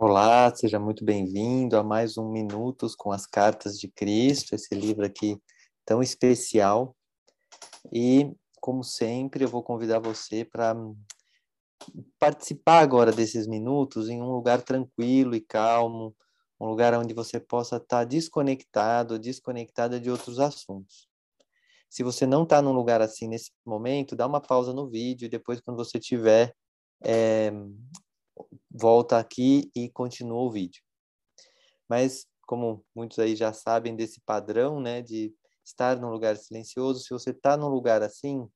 Olá, seja muito bem-vindo a mais um Minutos com as Cartas de Cristo, esse livro aqui tão especial. E, como sempre, eu vou convidar você para participar agora desses minutos em um lugar tranquilo e calmo, um lugar onde você possa estar desconectado, desconectada de outros assuntos. Se você não está num lugar assim nesse momento, dá uma pausa no vídeo e depois, quando você tiver é, volta aqui e continua o vídeo. Mas, como muitos aí já sabem desse padrão, né, de estar num lugar silencioso, se você está num lugar assim,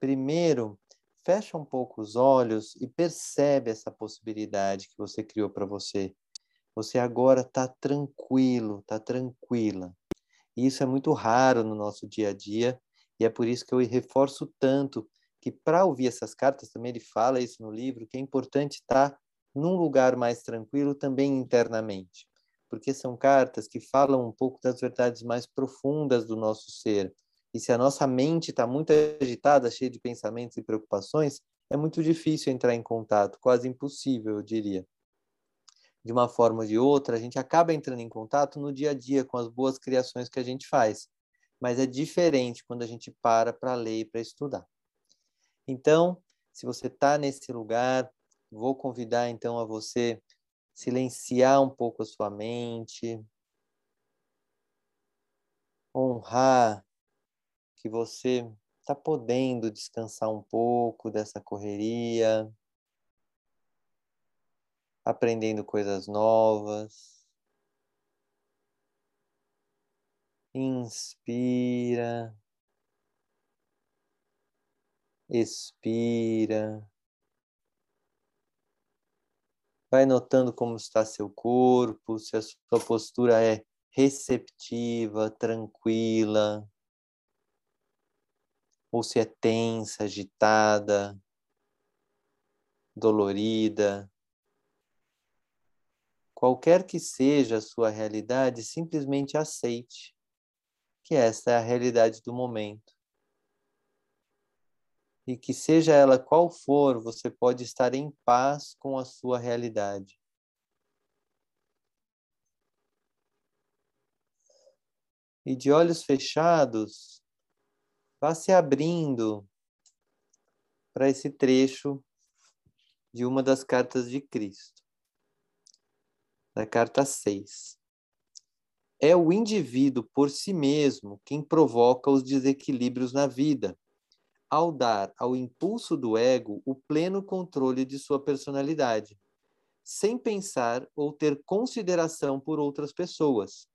primeiro, fecha um pouco os olhos e percebe essa possibilidade que você criou para você. Você agora está tranquilo, está tranquila. E isso é muito raro no nosso dia a dia, e é por isso que eu reforço tanto que para ouvir essas cartas, também ele fala isso no livro, que é importante estar num lugar mais tranquilo também internamente, porque são cartas que falam um pouco das verdades mais profundas do nosso ser. E se a nossa mente está muito agitada, cheia de pensamentos e preocupações, é muito difícil entrar em contato, quase impossível, eu diria. De uma forma ou de outra, a gente acaba entrando em contato no dia a dia com as boas criações que a gente faz, mas é diferente quando a gente para para ler e para estudar. Então, se você está nesse lugar, vou convidar então a você silenciar um pouco a sua mente, honrar que você está podendo descansar um pouco dessa correria, aprendendo coisas novas. Inspira expira. Vai notando como está seu corpo, se a sua postura é receptiva, tranquila, ou se é tensa, agitada, dolorida. Qualquer que seja a sua realidade, simplesmente aceite que esta é a realidade do momento e que seja ela qual for, você pode estar em paz com a sua realidade. E de olhos fechados, vá se abrindo para esse trecho de uma das cartas de Cristo, da carta 6. É o indivíduo por si mesmo quem provoca os desequilíbrios na vida ao dar ao impulso do ego o pleno controle de sua personalidade, sem pensar ou ter consideração por outras pessoas.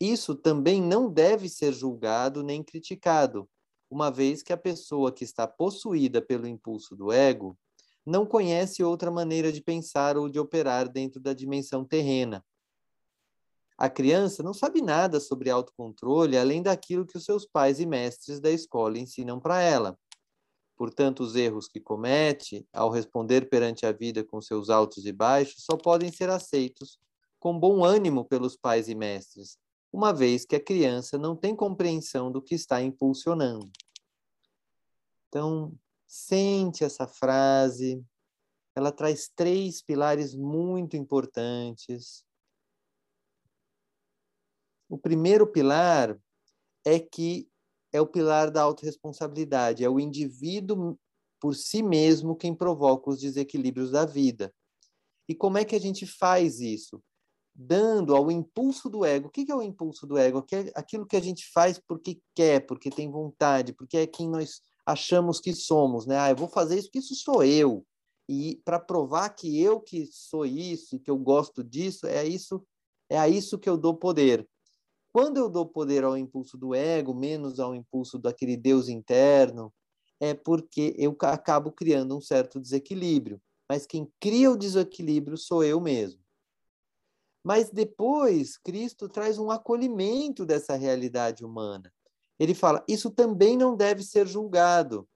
Isso também não deve ser julgado nem criticado, uma vez que a pessoa que está possuída pelo impulso do ego não conhece outra maneira de pensar ou de operar dentro da dimensão terrena a criança não sabe nada sobre autocontrole além daquilo que os seus pais e mestres da escola ensinam para ela. Portanto, os erros que comete ao responder perante a vida com seus altos e baixos só podem ser aceitos com bom ânimo pelos pais e mestres, uma vez que a criança não tem compreensão do que está impulsionando. Então, sente essa frase, ela traz três pilares muito importantes o primeiro pilar é que é o pilar da autorresponsabilidade, é o indivíduo por si mesmo quem provoca os desequilíbrios da vida. E como é que a gente faz isso? Dando ao impulso do ego. O que é o impulso do ego? Aquilo que a gente faz porque quer, porque tem vontade, porque é quem nós achamos que somos, né? Ah, eu vou fazer isso porque isso sou eu. E para provar que eu que sou isso que eu gosto disso, é isso, é a isso que eu dou poder. Quando eu dou poder ao impulso do ego, menos ao impulso daquele Deus interno, é porque eu acabo criando um certo desequilíbrio. Mas quem cria o desequilíbrio sou eu mesmo. Mas depois, Cristo traz um acolhimento dessa realidade humana. Ele fala: isso também não deve ser julgado,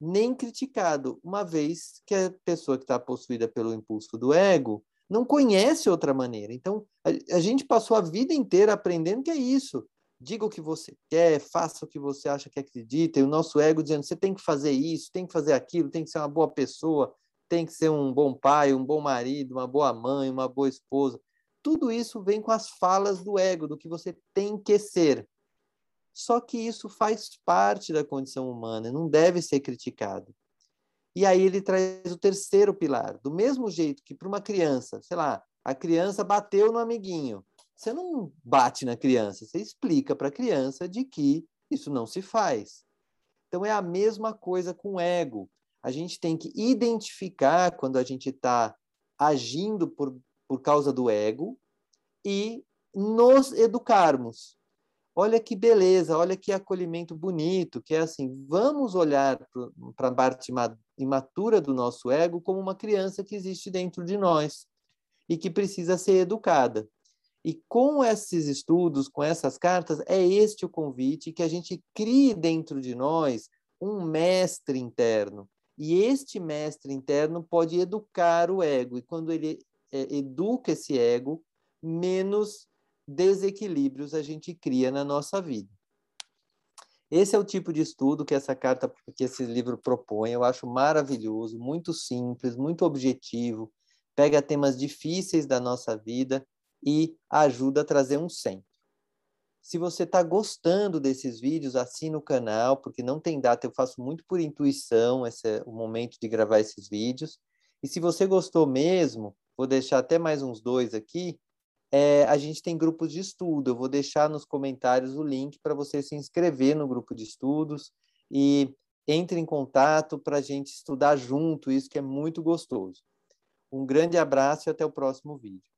nem criticado, uma vez que a pessoa que está possuída pelo impulso do ego não conhece outra maneira. Então, a, a, gente passou a vida inteira aprendendo que é isso. Diga o que você quer, faça o que você acha que acredita, e o nosso ego dizendo: você tem que fazer isso, tem que fazer aquilo, tem que ser uma boa pessoa, tem que ser um bom pai, um bom marido, uma boa mãe, uma boa esposa. Tudo isso vem com as falas do ego, do que você tem que ser. Só que isso faz parte da condição humana, não deve ser criticado. E aí ele traz o terceiro pilar. Do mesmo jeito que para uma criança, sei lá, a criança bateu no amiguinho. Você não bate na criança, você explica para a criança de que isso não se faz. Então é a mesma coisa com o ego. A gente tem que identificar quando a gente está agindo por, por causa do ego e nos educarmos. Olha que beleza, olha que acolhimento bonito, que é assim, vamos olhar para a parte imatura do nosso ego como uma criança que existe dentro de nós e que precisa ser educada. E com esses estudos, com essas cartas, é este o convite que a gente crie dentro de nós um mestre interno. E este mestre interno pode educar o ego. E quando ele é, educa esse ego, menos desequilíbrios a gente cria na nossa vida. Esse é o tipo de estudo que essa carta, que esse livro propõe. Eu acho maravilhoso, muito simples, muito objetivo. Pega temas difíceis da nossa vida e ajuda a trazer um centro. Se você está gostando desses vídeos, assina o canal, porque não tem data, eu faço muito por intuição esse é o momento de gravar esses vídeos. E se você gostou mesmo, vou deixar até mais uns dois aqui, é, a gente tem grupos de estudo. Eu vou deixar nos comentários o link para você se inscrever no grupo de estudos e entre em contato para a gente estudar junto, isso que é muito gostoso. Um grande abraço e até o próximo vídeo.